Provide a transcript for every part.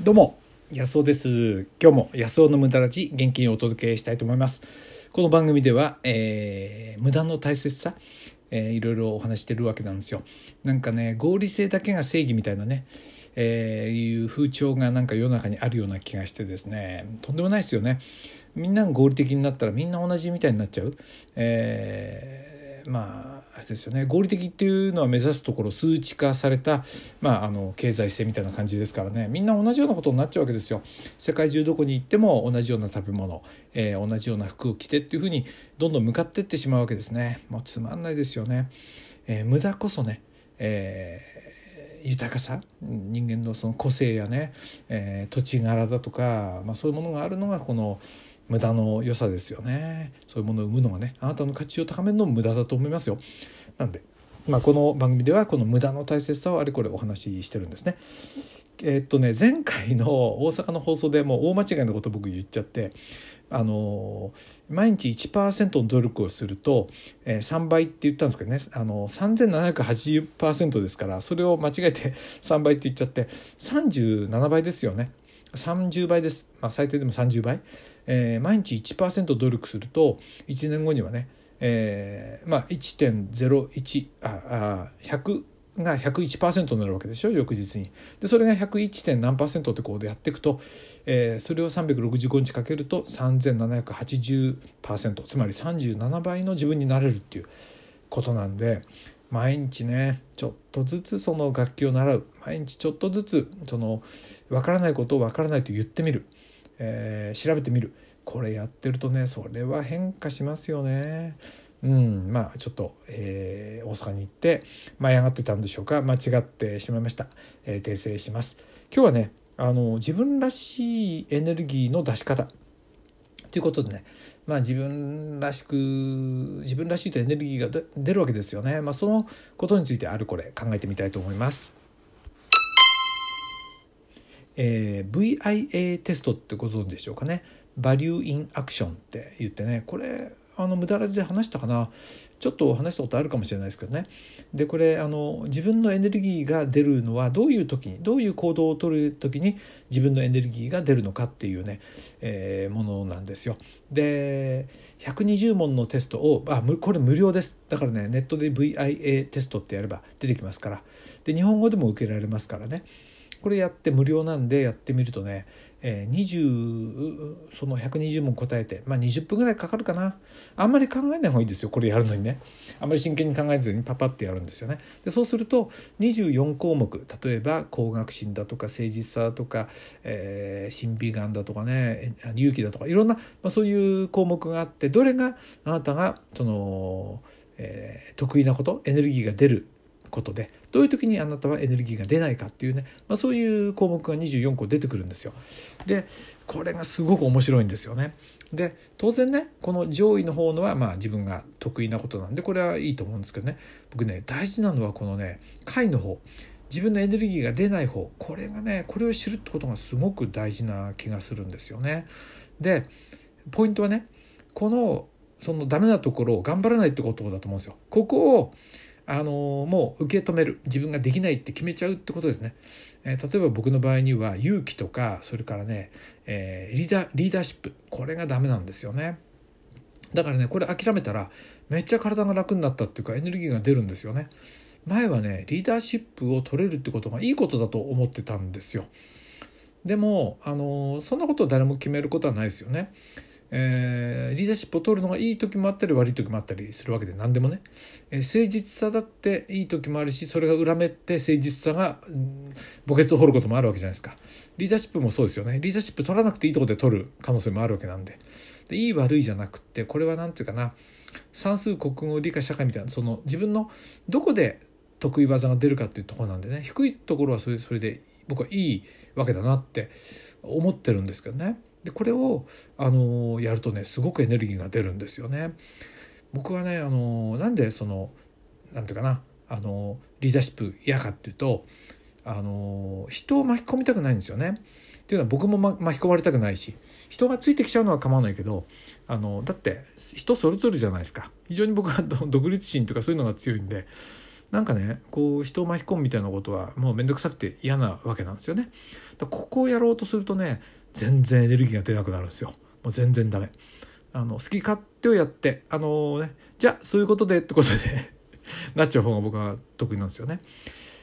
どうも安尾です。今日も安尾の無駄ラジ元気にお届けしたいと思います。この番組では、えー、無駄の大切さ、えー、いろいろお話してるわけなんですよ。なんかね合理性だけが正義みたいなねえー、いう風潮がなんか世の中にあるような気がしてですねとんでもないですよね。みんなが合理的になったらみんな同じみたいになっちゃう、えー、まああれですよね合理的っていうのは目指すところ数値化された、まあ、あの経済性みたいな感じですからねみんな同じようなことになっちゃうわけですよ。世界中どこに行っても同じような食べ物、えー、同じような服を着てっていうふうにどんどん向かってってしまうわけですね。もうつまんないですよね。えー、無駄こそね、えー、豊かさ人間のその個性やね、えー、土地柄だとか、まあ、そういうものがあるのがこの無駄の良さですよね。そういうものを生むのがねあなたの価値を高めるのも無駄だと思いますよ。なんで、まあ、この番組ではこの無駄の大切さをあれこれお話ししてるんですね。え、っとね前回の大阪の放送でもう大間違いのこと僕言っちゃってあの毎日1%の努力をすると、えー、3倍って言ったんですけどね。あの3780%ですからそれを間違えて 3倍って言っちゃって37倍ですよね。30倍です、まあ、最低でも30倍。えー、毎日1%努力すると1年後にはね、えー、まあ1.01ああ100が101%になるわけでしょ翌日に。でそれが 101. 点何パーセントってこうやっていくと、えー、それを365日かけると3780%つまり37倍の自分になれるっていうことなんで毎日ねちょっとずつその楽器を習う毎日ちょっとずつその分からないことを分からないと言ってみる。えー、調べてみる。これやってるとねそれは変化しますよね。うん。まあちょっと、えー、大阪に行って舞い上がってたんでしょうか。間違ってしまいました、えー、訂正します。今日はねあの自分らしいエネルギーの出し方。ということでねまあ自分らしく自分らしいとエネルギーが出るわけですよね。まあそのことについてあるこれ考えてみたいと思います。えー、VIA テストってご存知でしょうかね。バリューインアクションって言ってね。これあの無駄らずで話したかな。ちょっと話したことあるかもしれないですけどね。でこれあの自分のエネルギーが出るのはどういう時にどういう行動をとる時に自分のエネルギーが出るのかっていうね、えー、ものなんですよ。で120問のテストをあこれ無料です。だからねネットで VIA テストってやれば出てきますから。で日本語でも受けられますからね。これやって無料なんでやってみるとね、えー、20その120問答えて、まあ、20分ぐらいかかるかな。あんまり考えない方がいいですよこれやるのにね。あんまり真剣に考えずにパパってやるんですよね。でそうすると24項目例えば工学心だとか誠実さだとか、えー、神秘眼だとかね勇気だとかいろんな、まあ、そういう項目があってどれがあなたがその、えー、得意なことエネルギーが出ることでどういう時にあなたはエネルギーが出ないかっていうね、まあ、そういう項目が24個出てくるんですよ。でこれがすごく面白いんですよね。で当然ねこの上位の方のはまあ自分が得意なことなんでこれはいいと思うんですけどね僕ね大事なのはこのね下位の方自分のエネルギーが出ない方これがねこれを知るってことがすごく大事な気がするんですよね。でポイントはねこのそのダメなところを頑張らないってことだと思うんですよ。ここをあのもう受け止める。自分ができないって決めちゃうってことですね、えー、例えば僕の場合には勇気とかそれからね、えー、リーダーリーダーシップ。これがダメなんですよね。だからねこれ諦めたらめっちゃ体が楽になったっていうかエネルギーが出るんですよね。前はねリーダーシップを取れるってことがいいことだと思ってたんですよ。でもあのそんなことを誰も決めることはないですよね。えー、リーダーシップを取るのがいい時もあったり悪い時もあったりするわけで何でもね、えー、誠実さだっていい時もあるしそれが裏目って誠実さが、うん、墓穴を掘ることもあるわけじゃないですか。リーダーシップもそうですよね。リーダーシップ取らなくていいとこで取る可能性もあるわけなんで。でいい悪いじゃなくってこれは何て言うかな。算数国語理科社会みたいなその自分のどこで得意技が出るかっていうとこなんでね。低いところはそれそれで僕はいいわけだなって思ってるんですけどね。でこれをあのやるとねすごくエネルギーが出るんですよね。僕はねあのなんでそのなんていうかなあのリーダーシップ嫌かっていうとあの人を巻き込みたくないんですよね。っていうのは僕も、巻き込まれたくないし人がついてきちゃうのは構わないけどあのだって人それぞれじゃないですか非常に僕は 独立心とかそういうのが強いんでなんかねこう人を巻き込むみたいなことはもう面倒くさくて嫌なわけなんですよね。ここをやろうとするとね全然エネルギーが出なくなるんですよ。もう全然ダメ。あの好き勝手をやってあのねじゃあそういうことでってことで なっちゃう方が僕は得意なんですよね。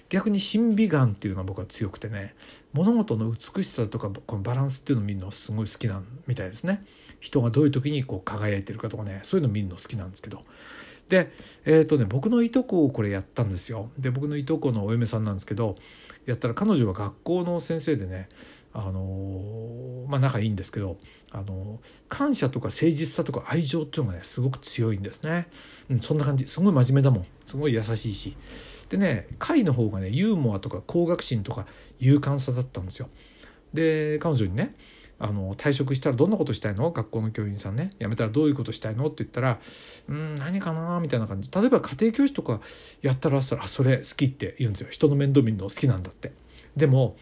逆に審美眼っていうのは僕は強くてね物事の美しさとかこのバランスっていうのを見るのすごい好きなんみたいですね人がどういう時にこう輝いてるかとかねそういうのを見るの好きなんですけどでえ、ー、とね僕のいとこをこれやったんですよ。で僕のいとこのお嫁さんなんですけどやったら彼女は学校の先生でねあのまあ仲いいんですけど、あの感謝とか誠実さとか愛情っていうのがねすごく強いんですね、うん、そんな感じ。すごい真面目だもん。すごい優しいし。でね会の方がねユーモアとか高学心とか勇敢さだったんですよ。で彼女にねあの退職したらどんなことしたいの？学校の教員さんね。辞めたらどういうことしたいの？って言ったら「うん何かな?」みたいな感じ。例えば家庭教師とかやったらそそれ好きって言うんですよ。人の面倒見るの好きなんだって。でも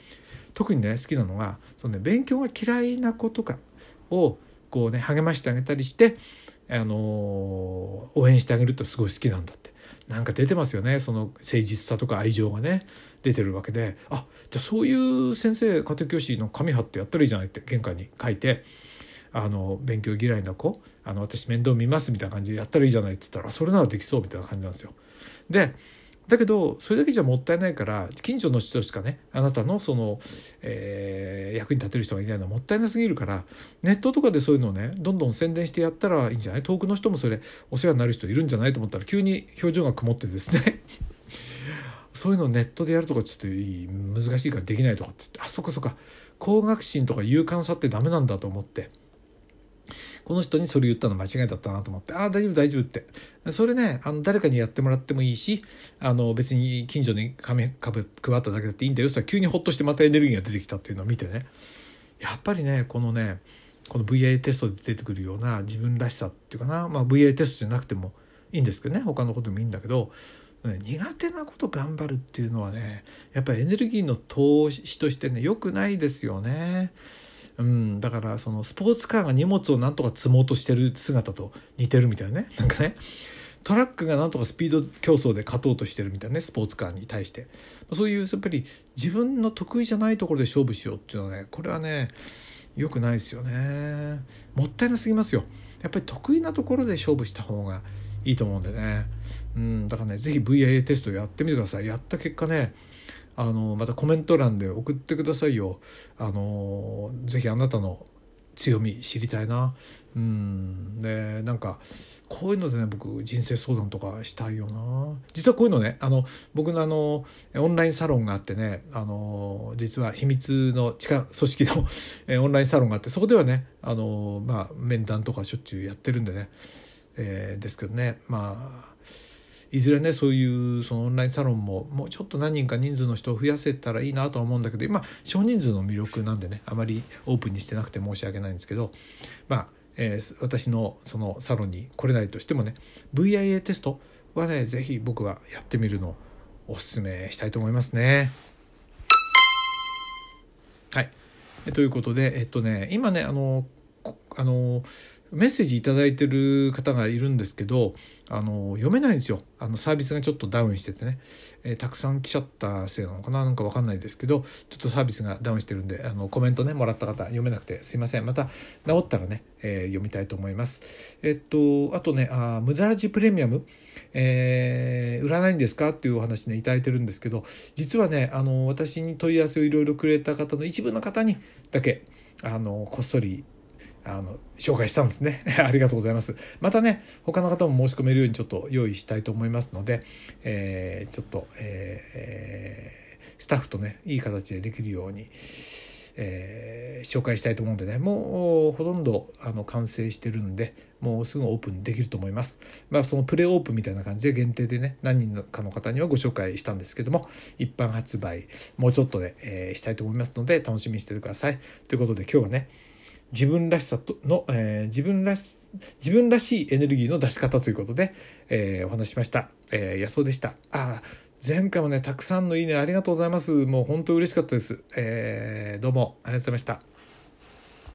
特にね好きなのがその、ね、勉強が嫌いな子とかをこうね励ましてあげたりして、あのー、応援してあげるってすごい好きなんだって。なんか出てますよねその誠実さとか愛情がね出てるわけであじゃあそういう先生家庭教師の紙貼ってやったらいいじゃないって玄関に書いてあの勉強嫌いな子あの私面倒見ますみたいな感じでやったらいいじゃないって言ったらそれならできそうみたいな感じなんですよ。でだけどそれだけじゃもったいないから近所の人しかねあなたのその、えー、役に立てる人がいないのはもったいなすぎるからネットとかでそういうのをねどんどん宣伝してやったらいいんじゃない？遠くの人もそれお世話になる人いるんじゃない？と思ったら急に表情が曇ってですね。そういうのをネットでやるとかちょっと難しいからできないとかってってあそこそっか。高学心とか勇敢さってダメなんだと思って。この人にそれ言ったの間違いだったなと思って、ああ、大丈夫大丈夫って。それね、あの、誰かにやってもらってもいいし、あの、別に近所に紙配っただけだっていいんだよ。そしたら急にほっとしてまたエネルギーが出てきたっていうのを見てね。やっぱりね、このね、この VIA テストで出てくるような自分らしさっていうかな、まあ VIA テストじゃなくてもいいんですけどね、他のことでもいいんだけど、苦手なこと頑張るっていうのはねやっぱりエネルギーの投資としてね良くないですよね。うん、だからそのスポーツカーが荷物をなんとか積もうとしてる姿と似てるみたいなね。なんかね。トラックがなんとかスピード競争で勝とうとしてるみたいなねスポーツカーに対して。そういうやっぱり自分の得意じゃないところで勝負しようっていうのはねこれはね良くないですよね。もったいなすぎますよ。やっぱり得意なところで勝負した方がいいと思うんでね。うんだからね是非 VIA テストやってみてください。やった結果ねあのまたコメント欄で送ってくださいよ。あのぜひあなたの強み知りたいな。うんでなんかこういうのでね僕人生相談とかしたいよな。実はこういうのねあの僕のあのオンラインサロンがあってねあの実は秘密の地下組織の オンラインサロンがあってそこではねあの、まあ、面談とかしょっちゅうやってるんでね、えー、ですけどねまあいずれねそういうそのオンラインサロンももうちょっと何人か人数の人を増やせたらいいなとは思うんだけど今少人数の魅力なんでねあまりオープンにしてなくて申し訳ないんですけどまあ、えー、私のそのサロンに来れないとしてもね VIA テストはね是非僕はやってみるのをおすすめしたいと思いますね。はい。ということで、えっとね、今ね、あの、あのメッセージ頂いてる方がいるんですけどあの読めないんですよ。あのサービスがちょっとダウンしててね、えー、たくさん来ちゃったせいなのかな？なんか分かんないですけどちょっとサービスがダウンしてるんであのコメントねもらった方読めなくてすいません。また治ったらね、えー、読みたいと思います。えっとあとねあ無駄ラジプレミアム、えー、売らないんですか？っていうお話ね頂いてるんですけど実はねあの私に問い合わせをいろいろくれた方の一部の方にだけあのこっそりあの紹介したんですね。ありがとうございます。またね他の方も申し込めるようにちょっと用意したいと思いますので、えー、ちょっと、えー、スタッフとねいい形でできるように、えー、紹介したいと思うんでねもうほとんどあの完成してるんでもうすぐオープンできると思います。まあそのプレオープンみたいな感じで限定でね何人かの方にはご紹介したんですけども一般発売もうちょっとで、えー、したいと思いますので楽しみにしててください。ということで今日はね自分らしさとの、えー、自分らし自分らしいエネルギーの出し方ということで、えー、お話しました。えー、野草でした。あ前回もね、たくさんのいいねありがとうございます。もう本当嬉しかったです。えー、どうもありがとうございました。